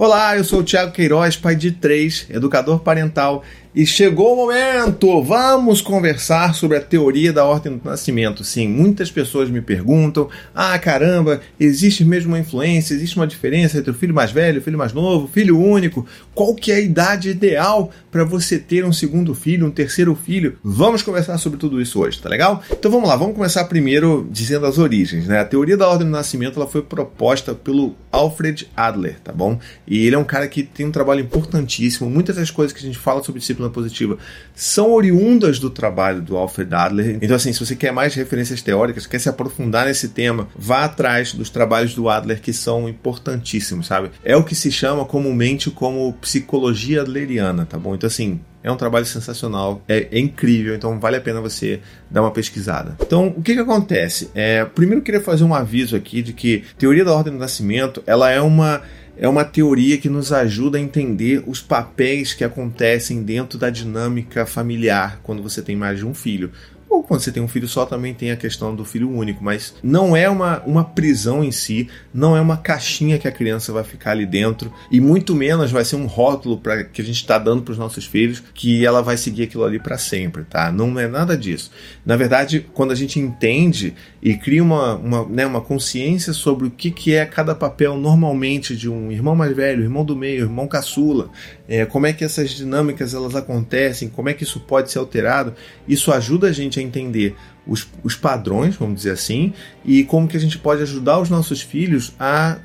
Olá, eu sou o Thiago Queiroz, pai de três, educador parental e chegou o momento! Vamos conversar sobre a teoria da ordem do nascimento. Sim, muitas pessoas me perguntam: ah, caramba, existe mesmo uma influência, existe uma diferença entre o filho mais velho, o filho mais novo, filho único? Qual que é a idade ideal para você ter um segundo filho, um terceiro filho? Vamos conversar sobre tudo isso hoje, tá legal? Então vamos lá, vamos começar primeiro dizendo as origens, né? A teoria da ordem do nascimento ela foi proposta pelo Alfred Adler, tá bom? E ele é um cara que tem um trabalho importantíssimo. Muitas das coisas que a gente fala sobre disciplina disciplina positiva são oriundas do trabalho do Alfred Adler. Então, assim, se você quer mais referências teóricas, quer se aprofundar nesse tema, vá atrás dos trabalhos do Adler que são importantíssimos, sabe? É o que se chama comumente como psicologia adleriana, tá bom? Então, assim, é um trabalho sensacional, é, é, incrível, então vale a pena você dar uma pesquisada. Então, o que, que acontece? É, primeiro, eu queria fazer um aviso aqui de que teoria da ordem do nascimento ela é uma é uma teoria que nos ajuda a entender os papéis que acontecem dentro da dinâmica familiar quando você tem mais de um filho. Ou quando você tem um filho só, também tem a questão do filho único, mas não é uma, uma prisão em si, não é uma caixinha que a criança vai ficar ali dentro, e muito menos vai ser um rótulo para que a gente está dando para os nossos filhos que ela vai seguir aquilo ali para sempre, tá? Não é nada disso. Na verdade, quando a gente entende e cria uma, uma, né, uma consciência sobre o que, que é cada papel normalmente de um irmão mais velho, irmão do meio, irmão caçula, é, como é que essas dinâmicas elas acontecem, como é que isso pode ser alterado, isso ajuda a gente a entender os, os padrões, vamos dizer assim, e como que a gente pode ajudar os nossos filhos a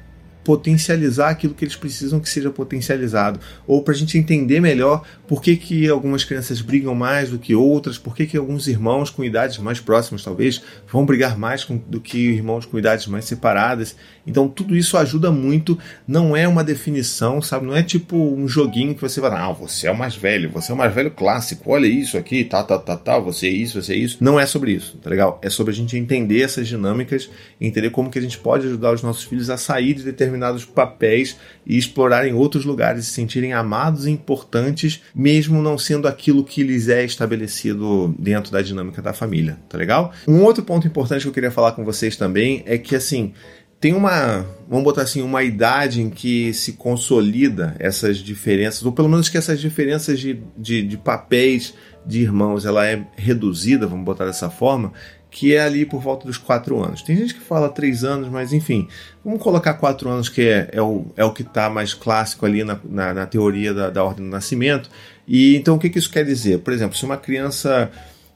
potencializar aquilo que eles precisam que seja potencializado, ou para a gente entender melhor por que, que algumas crianças brigam mais do que outras, por que, que alguns irmãos com idades mais próximas, talvez, vão brigar mais com, do que irmãos com idades mais separadas. Então, tudo isso ajuda muito, não é uma definição, sabe? Não é tipo um joguinho que você vai, ah, você é o mais velho, você é o mais velho clássico, olha isso aqui, tá, tá, tá, tá, você é isso, você é isso. Não é sobre isso, tá legal? É sobre a gente entender essas dinâmicas, entender como que a gente pode ajudar os nossos filhos a sair de determinados determinados papéis e explorarem outros lugares, se sentirem amados e importantes, mesmo não sendo aquilo que lhes é estabelecido dentro da dinâmica da família, tá legal? Um outro ponto importante que eu queria falar com vocês também é que assim, tem uma, vamos botar assim, uma idade em que se consolida essas diferenças, ou pelo menos que essas diferenças de, de, de papéis de irmãos ela é reduzida, vamos botar dessa forma, que é ali por volta dos quatro anos. Tem gente que fala três anos, mas enfim, vamos colocar quatro anos, que é, é, o, é o que está mais clássico ali na, na, na teoria da, da, ordem do nascimento. E então o que, que isso quer dizer? Por exemplo, se uma criança,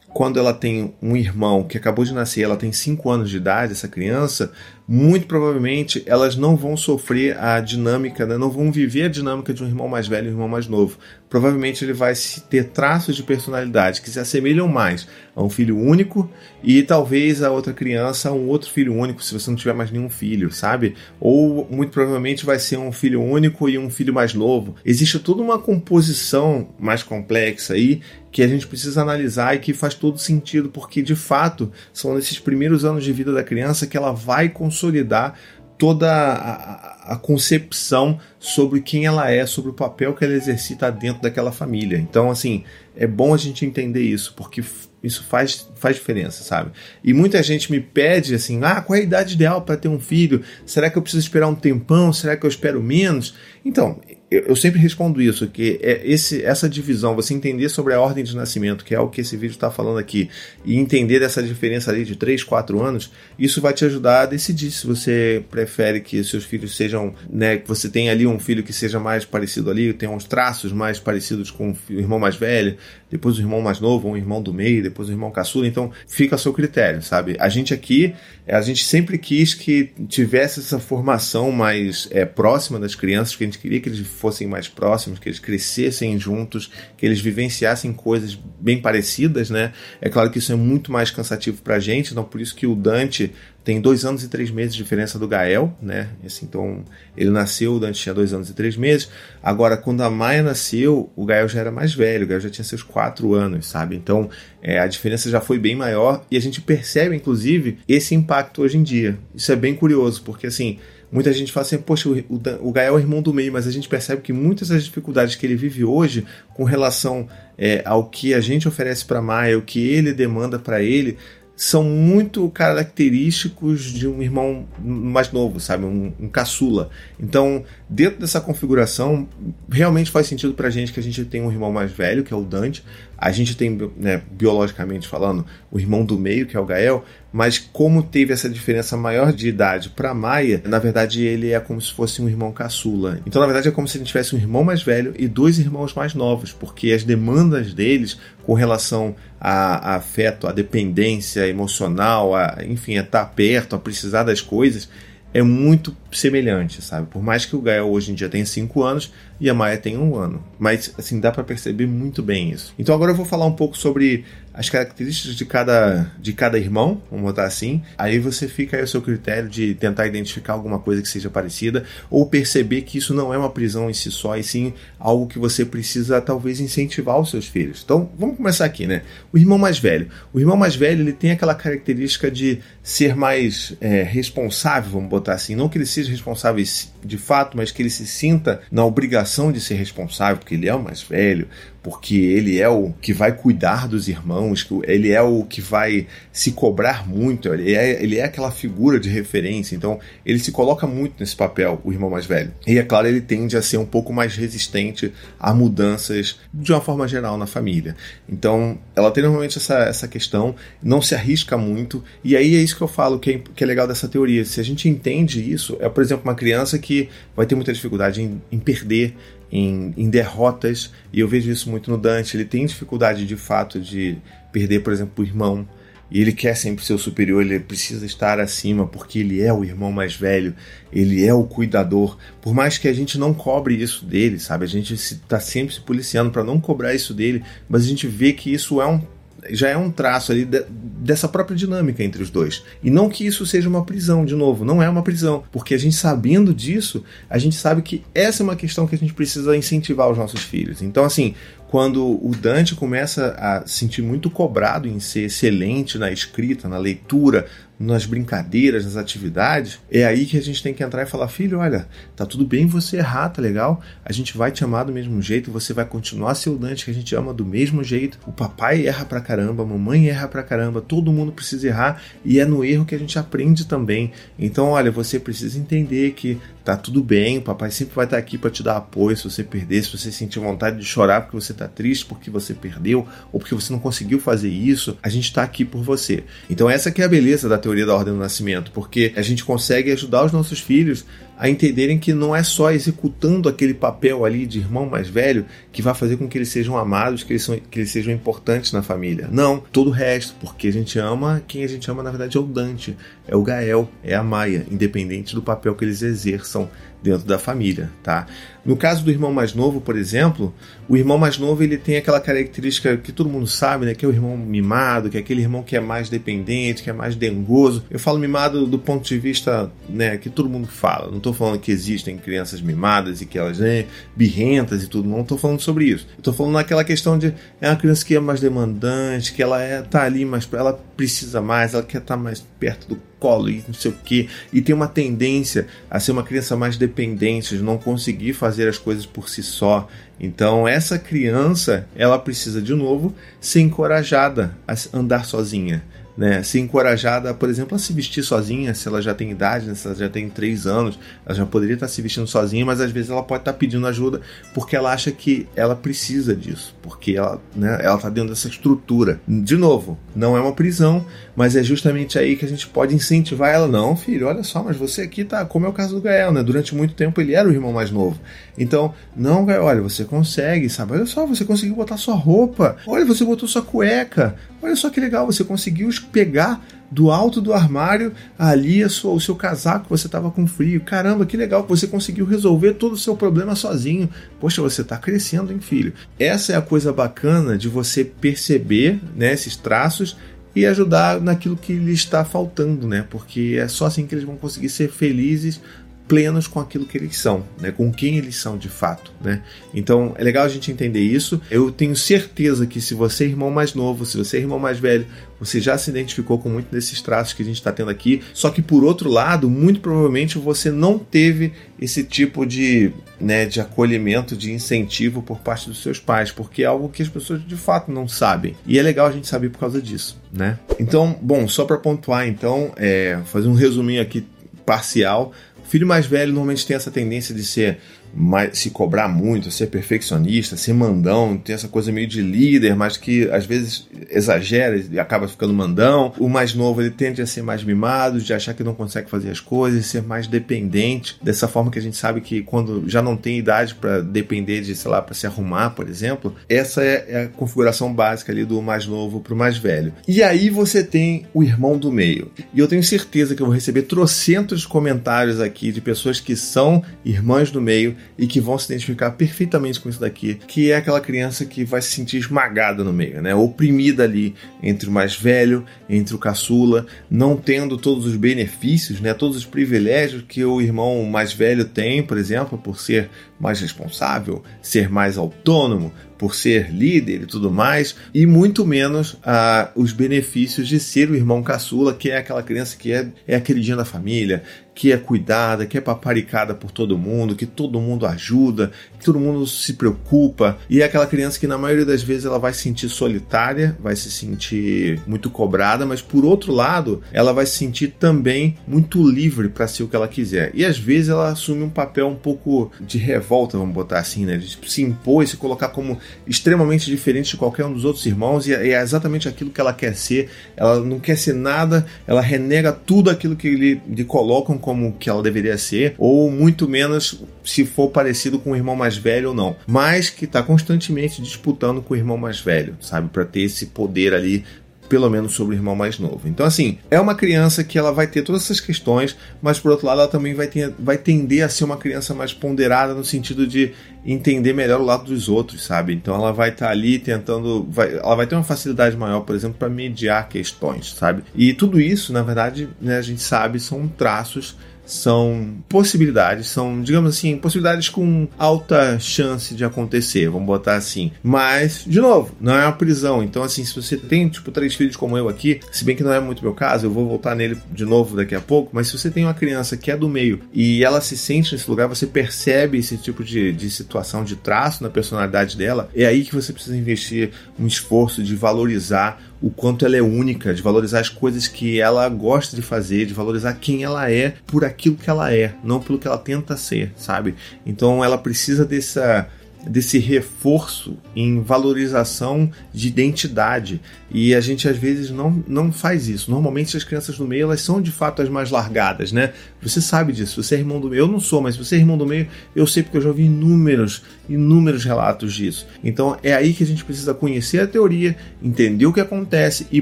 quando ela tem um irmão que acabou de nascer, ela tem cinco anos de idade, essa criança, muito provavelmente elas não vão sofrer a dinâmica, né? não vão viver a dinâmica de um irmão mais velho e um irmão mais novo. Provavelmente ele vai ter traços de personalidade que se assemelham mais a um filho único e talvez a outra criança a um outro filho único, se você não tiver mais nenhum filho, sabe? Ou muito provavelmente vai ser um filho único e um filho mais novo. Existe toda uma composição mais complexa aí que a gente precisa analisar e que faz todo sentido, porque de fato são nesses primeiros anos de vida da criança que ela vai consumir consolidar toda a, a, concepção sobre quem ela é, sobre o papel que ela exercita dentro daquela família. Então, assim, é bom a gente entender isso, porque isso faz, faz diferença, sabe? E muita gente me pede assim: ah, qual é a idade ideal para ter um filho? Será que eu preciso esperar um tempão? Será que eu espero menos? Então, eu, eu sempre respondo isso, que é esse, essa divisão, você entender sobre a ordem de nascimento, que é o que esse vídeo está falando aqui, e entender dessa diferença ali de 3, 4 anos, isso vai te ajudar a decidir se você prefere que seus filhos sejam, né, que você tenha ali um filho que seja mais parecido ali, tenha uns traços mais parecidos com o irmão mais velho, depois o irmão mais novo, um irmão do meio, depois o irmão caçula, então fica a seu critério, sabe? A gente aqui, a gente sempre quis que tivesse essa formação mais é, próxima das crianças, que a gente queria que eles fossem mais próximos, que eles crescessem juntos, que eles vivenciassem coisas bem parecidas, né? É claro que isso é muito mais cansativo pra gente, então por isso que o Dante tem dois anos e três meses de diferença do Gael, né? Assim, então ele nasceu, o Dante tinha dois anos e três meses. Agora, quando a Maia nasceu, o Gael já era mais velho, o Gael já tinha seus quatro anos, sabe? Então é, a diferença já foi bem maior e a gente percebe, inclusive, esse impacto hoje em dia. Isso é bem curioso, porque assim. Muita gente fala assim, poxa, o, o Gael é o irmão do meio, mas a gente percebe que muitas das dificuldades que ele vive hoje com relação é, ao que a gente oferece para Maia, o que ele demanda para ele, são muito característicos de um irmão mais novo, sabe? Um, um caçula. Então, dentro dessa configuração, realmente faz sentido pra gente que a gente tem um irmão mais velho, que é o Dante. A gente tem, né, biologicamente falando, o irmão do meio, que é o Gael, mas como teve essa diferença maior de idade para Maia, na verdade ele é como se fosse um irmão caçula. Então, na verdade, é como se gente tivesse um irmão mais velho e dois irmãos mais novos, porque as demandas deles com relação a, a afeto, a dependência emocional, a, enfim, a estar perto, a precisar das coisas, é muito semelhante, sabe? Por mais que o Gael hoje em dia tenha 5 anos e a Maia tenha um ano. Mas, assim, dá para perceber muito bem isso. Então agora eu vou falar um pouco sobre as características de cada, de cada irmão, vamos botar assim. Aí você fica aí ao seu critério de tentar identificar alguma coisa que seja parecida ou perceber que isso não é uma prisão em si só, e sim algo que você precisa talvez incentivar os seus filhos. Então vamos começar aqui, né? O irmão mais velho. O irmão mais velho ele tem aquela característica de ser mais é, responsável, vamos botar assim. Não que ele seja responsável de fato, mas que ele se sinta na obrigação de ser responsável, porque ele é o mais velho, porque ele é o que vai cuidar dos irmãos, ele é o que vai se cobrar muito, ele é, ele é aquela figura de referência, então ele se coloca muito nesse papel, o irmão mais velho. E é claro, ele tende a ser um pouco mais resistente a mudanças de uma forma geral na família. Então, ela tem normalmente essa, essa questão, não se arrisca muito, e aí é isso que eu falo que é, que é legal dessa teoria. Se a gente entende isso, é por exemplo uma criança que vai ter muita dificuldade em, em perder em, em, derrotas, e eu vejo isso muito no Dante. Ele tem dificuldade de fato de perder, por exemplo, o irmão, e ele quer sempre ser o superior, ele precisa estar acima porque ele é o irmão mais velho, ele é o cuidador. Por mais que a gente não cobre isso dele, sabe? A gente está sempre se policiando para não cobrar isso dele, mas a gente vê que isso é um já é um traço ali de, dessa própria dinâmica entre os dois. E não que isso seja uma prisão, de novo, não é uma prisão, porque a gente sabendo disso, a gente sabe que essa é uma questão que a gente precisa incentivar os nossos filhos. Então, assim, quando o Dante começa a se sentir muito cobrado em ser excelente na escrita, na leitura, nas brincadeiras, nas atividades, é aí que a gente tem que entrar e falar: filho, olha, tá tudo bem você errar, tá legal? A gente vai te amar do mesmo jeito, você vai continuar o Dante que a gente ama do mesmo jeito. O papai erra pra caramba, a mamãe erra pra caramba, todo mundo precisa errar e é no erro que a gente aprende também. Então, olha, você precisa entender que tá tudo bem, o papai sempre vai estar aqui para te dar apoio se você perder, se você sentir vontade de chorar porque você tá triste, porque você perdeu ou porque você não conseguiu fazer isso, a gente tá aqui por você. Então essa que é a beleza da teoria da ordem do nascimento, porque a gente consegue ajudar os nossos filhos a entenderem que não é só executando aquele papel ali de irmão mais velho que vai fazer com que eles sejam amados, que eles, são, que eles sejam importantes na família. Não, todo o resto, porque a gente ama, quem a gente ama na verdade é o Dante, é o Gael, é a Maia, independente do papel que eles exerçam dentro da família, tá? No caso do irmão mais novo, por exemplo, o irmão mais novo ele tem aquela característica que todo mundo sabe, né? Que é o irmão mimado, que é aquele irmão que é mais dependente, que é mais dengoso. Eu falo mimado do ponto de vista, né? Que todo mundo fala. Não estou falando que existem crianças mimadas e que elas, né? Birrentas e tudo. Não estou falando sobre isso. Estou falando naquela questão de é uma criança que é mais demandante, que ela é tá ali, mas ela precisa mais, ela quer estar tá mais perto do colo e não sei o que, e tem uma tendência a ser uma criança mais dependente, de não conseguir fazer as coisas por si só. Então, essa criança, ela precisa de novo ser encorajada a andar sozinha né, ser encorajada, por exemplo, a se vestir sozinha, se ela já tem idade, né, se ela já tem 3 anos, ela já poderia estar se vestindo sozinha, mas às vezes ela pode estar pedindo ajuda porque ela acha que ela precisa disso, porque ela né, ela está dentro dessa estrutura. De novo, não é uma prisão, mas é justamente aí que a gente pode incentivar ela. Não, filho, olha só, mas você aqui tá, como é o caso do Gael, né? Durante muito tempo ele era o irmão mais novo. Então, não, Gael, olha, você consegue, sabe? Olha só, você conseguiu botar sua roupa, olha, você botou sua cueca, olha só que legal, você conseguiu pegar do alto do armário ali sua, o seu casaco, você estava com frio. Caramba, que legal que você conseguiu resolver todo o seu problema sozinho. Poxa, você está crescendo, hein, filho? Essa é a coisa bacana de você perceber né, esses traços e ajudar naquilo que lhe está faltando, né? Porque é só assim que eles vão conseguir ser felizes plenos com aquilo que eles são, né? com quem eles são de fato. Né? Então é legal a gente entender isso. Eu tenho certeza que se você é irmão mais novo, se você é irmão mais velho, você já se identificou com muito desses traços que a gente está tendo aqui. Só que por outro lado, muito provavelmente você não teve esse tipo de, né, de acolhimento, de incentivo por parte dos seus pais, porque é algo que as pessoas de fato não sabem. E é legal a gente saber por causa disso, né? Então, bom, só para pontuar, então, é, fazer um resuminho aqui parcial. Filho mais velho normalmente tem essa tendência de ser mais, se cobrar muito, ser perfeccionista, ser mandão, ter essa coisa meio de líder, mas que às vezes exagera e acaba ficando mandão. O mais novo ele tende a ser mais mimado, de achar que não consegue fazer as coisas, ser mais dependente, dessa forma que a gente sabe que quando já não tem idade para depender de, sei lá, para se arrumar, por exemplo, essa é, é a configuração básica ali do mais novo para o mais velho. E aí você tem o irmão do meio. E eu tenho certeza que eu vou receber trocentos comentários aqui de pessoas que são irmãs do meio e que vão se identificar perfeitamente com isso daqui, que é aquela criança que vai se sentir esmagada no meio, né? Oprimida ali entre o mais velho, entre o caçula, não tendo todos os benefícios, né? Todos os privilégios que o irmão mais velho tem, por exemplo, por ser mais responsável, ser mais autônomo, por ser líder e tudo mais, e muito menos ah, os benefícios de ser o irmão caçula, que é aquela criança que é, é a queridinha da família, que é cuidada, que é paparicada por todo mundo, que todo mundo ajuda, que todo mundo se preocupa. E é aquela criança que na maioria das vezes ela vai se sentir solitária, vai se sentir muito cobrada, mas por outro lado, ela vai se sentir também muito livre para ser o que ela quiser. E às vezes ela assume um papel um pouco de revolta, vamos botar assim, né? De se impor e se colocar como extremamente diferente de qualquer um dos outros irmãos e é exatamente aquilo que ela quer ser. Ela não quer ser nada, ela renega tudo aquilo que lhe, lhe colocam como que ela deveria ser, ou muito menos se for parecido com o irmão mais velho ou não, mas que está constantemente disputando com o irmão mais velho, sabe, para ter esse poder ali pelo menos sobre o irmão mais novo. Então, assim, é uma criança que ela vai ter todas essas questões, mas por outro lado, ela também vai, ter, vai tender a ser uma criança mais ponderada no sentido de entender melhor o lado dos outros, sabe? Então, ela vai estar tá ali tentando. Vai, ela vai ter uma facilidade maior, por exemplo, para mediar questões, sabe? E tudo isso, na verdade, né, a gente sabe, são traços são possibilidades, são, digamos assim, possibilidades com alta chance de acontecer, vamos botar assim. Mas, de novo, não é uma prisão. Então, assim, se você tem, tipo, três filhos como eu aqui, se bem que não é muito meu caso, eu vou voltar nele de novo daqui a pouco, mas se você tem uma criança que é do meio e ela se sente nesse lugar, você percebe esse tipo de, de situação, de traço na personalidade dela, é aí que você precisa investir um esforço de valorizar o quanto ela é única, de valorizar as coisas que ela gosta de fazer, de valorizar quem ela é por aquilo que ela é, não pelo que ela tenta ser, sabe? Então ela precisa dessa desse reforço em valorização de identidade. E a gente às vezes não, não faz isso. Normalmente as crianças do meio elas são de fato as mais largadas, né? Você sabe disso. Você é irmão do meio. Eu não sou, mas você é irmão do meio, eu sei porque eu já ouvi inúmeros, inúmeros relatos disso. Então é aí que a gente precisa conhecer a teoria, entender o que acontece e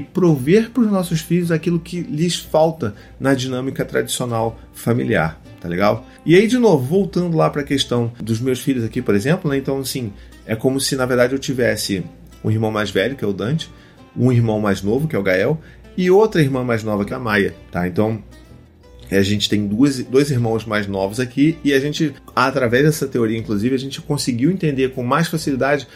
prover para os nossos filhos aquilo que lhes falta na dinâmica tradicional familiar tá legal? E aí, de novo, voltando lá para a questão dos meus filhos aqui, por exemplo, né? Então, assim, é como se na verdade eu tivesse um irmão mais velho, que é o Dante, um irmão mais novo, que é o Gael, e outra irmã mais nova, que é a Maia, tá? Então, a gente tem duas, dois irmãos mais novos aqui e a gente, através dessa teoria, inclusive, a gente conseguiu entender com mais facilidade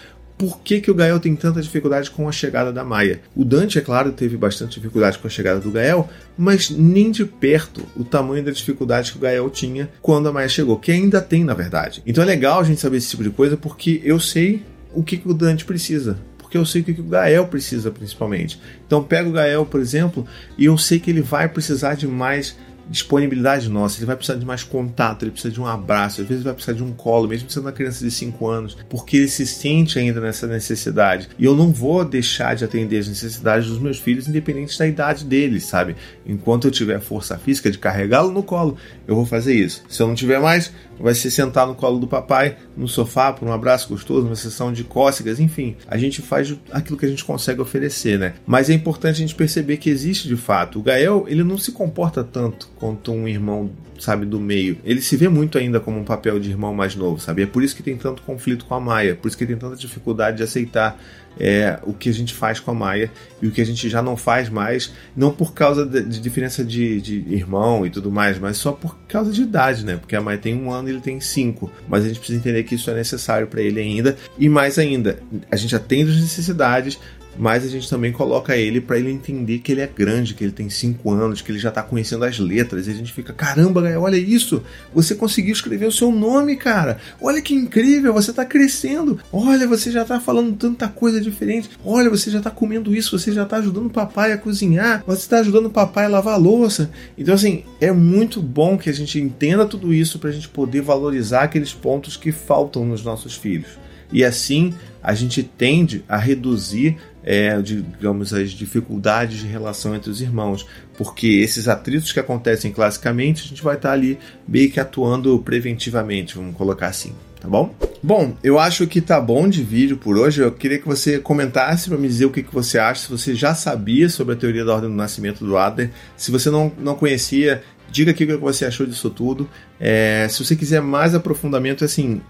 por que, que o Gael tem tanta dificuldade com a chegada da Maia. O Dante, é claro, teve bastante dificuldade com a chegada do Gael, mas nem de perto o tamanho da dificuldade que o Gael tinha quando a Maia chegou, que ainda tem, na verdade. Então é legal a gente saber esse tipo de coisa porque eu sei o que, que o Dante precisa porque eu sei o que o Gael precisa principalmente. Então pego o Gael, por exemplo, e eu sei que ele vai precisar de mais disponibilidade nossa. Ele vai precisar de mais contato, ele precisa de um abraço, às vezes vai precisar de um colo, mesmo sendo uma criança de 5 anos, porque ele se sente ainda nessa necessidade. E eu não vou deixar de atender as necessidades dos meus filhos, independente da idade deles, sabe? Enquanto eu tiver força física de carregá-lo no colo, eu vou fazer isso. Se eu não tiver mais, vai se sentar no colo do papai, no sofá, por um abraço gostoso, uma sessão de cócegas, enfim. A gente faz aquilo que a gente consegue oferecer, né? Mas é importante a gente perceber que existe de fato. O Gael, ele não se comporta tanto quanto um irmão, sabe, do meio. Ele se vê muito ainda como um papel de irmão mais novo, sabe? É por isso que tem tanto conflito com a Maia, por isso que tem tanta dificuldade de aceitar é, o que a gente faz com a Maia e o que a gente já não faz mais, não por causa de, de diferença de, de, irmão e tudo mais, mas só por causa de idade, né? Porque a Maia tem um ano e ele tem cinco, mas a gente precisa entender que isso é necessário para ele ainda e mais ainda, a gente atende as necessidades, mas a gente também coloca ele para ele entender que ele é grande, que ele tem 5 anos, que ele já está conhecendo as letras, e a gente fica, caramba, olha isso, você conseguiu escrever o seu nome, cara, olha que incrível, você está crescendo, olha, você já está falando tanta coisa diferente, olha, você já está comendo isso, você já está ajudando o papai a cozinhar, você está ajudando o papai a lavar a louça, então assim, é muito bom que a gente entenda tudo isso para a gente poder valorizar aqueles pontos que faltam nos nossos filhos. E assim a gente tende a reduzir é, digamos, as dificuldades de relação entre os irmãos, porque esses atritos que acontecem classicamente, a gente vai estar ali meio que atuando preventivamente, vamos colocar assim, tá bom? Bom, eu acho que tá bom de vídeo por hoje. Eu queria que você comentasse para me dizer o que, que você acha, se você já sabia sobre a teoria da ordem do nascimento do Adler, se você não, não conhecia, diga aqui o que você achou disso tudo. É, se você quiser mais aprofundamento, assim,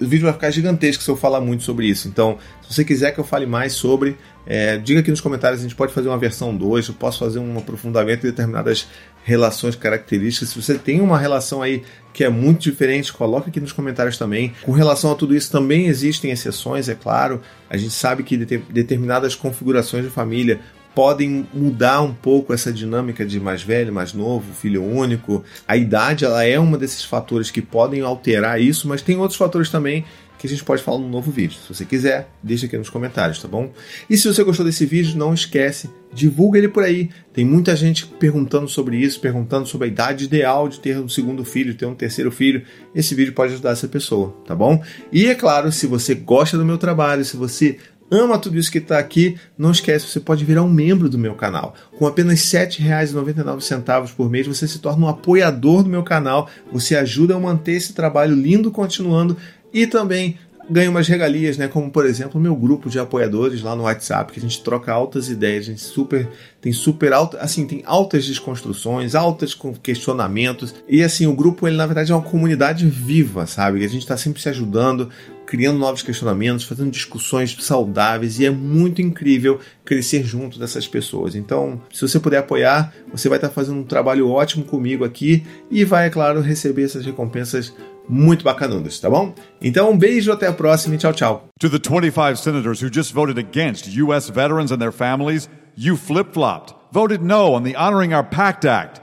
o vídeo vai ficar gigantesco se eu falar muito sobre isso. Então, se você quiser que eu fale mais sobre, é, diga aqui nos comentários, a gente pode fazer uma versão 2, eu posso fazer um aprofundamento de determinadas relações, características. Se você tem uma relação aí que é muito diferente, coloque aqui nos comentários também. Com relação a tudo isso, também existem exceções, é claro. A gente sabe que determinadas configurações de família podem mudar um pouco essa dinâmica de mais velho, mais novo, filho único. A idade ela é um desses fatores que podem alterar isso, mas tem outros fatores também que a gente pode falar no novo vídeo. Se você quiser, deixa aqui nos comentários, tá bom? E se você gostou desse vídeo, não esquece, divulga ele por aí. Tem muita gente perguntando sobre isso, perguntando sobre a idade ideal de ter um segundo filho, ter um terceiro filho. Esse vídeo pode ajudar essa pessoa, tá bom? E é claro, se você gosta do meu trabalho, se você ama tudo isso que está aqui, não esquece, você pode virar um membro do meu canal. Com apenas R$ 7,99 por mês, você se torna um apoiador do meu canal, você ajuda a manter esse trabalho lindo continuando e também ganha umas regalias, né? Como por exemplo o meu grupo de apoiadores lá no WhatsApp, que a gente troca altas ideias, a gente super tem super alta, assim, tem altas desconstruções, altas questionamentos. E assim, o grupo ele na verdade é uma comunidade viva, sabe? A gente está sempre se ajudando, criando novos questionamentos, fazendo discussões saudáveis e é muito incrível crescer junto dessas pessoas. Então, se você puder apoiar, você vai estar fazendo um trabalho ótimo comigo aqui e vai, é claro, receber essas recompensas muito bacanudas, tá bom? Então, um beijo, até a próxima e tchau, tchau. To the 25 senators who just voted against US veterans and their families, you flip-flopped, voted no on the Honoring Our Pact Act.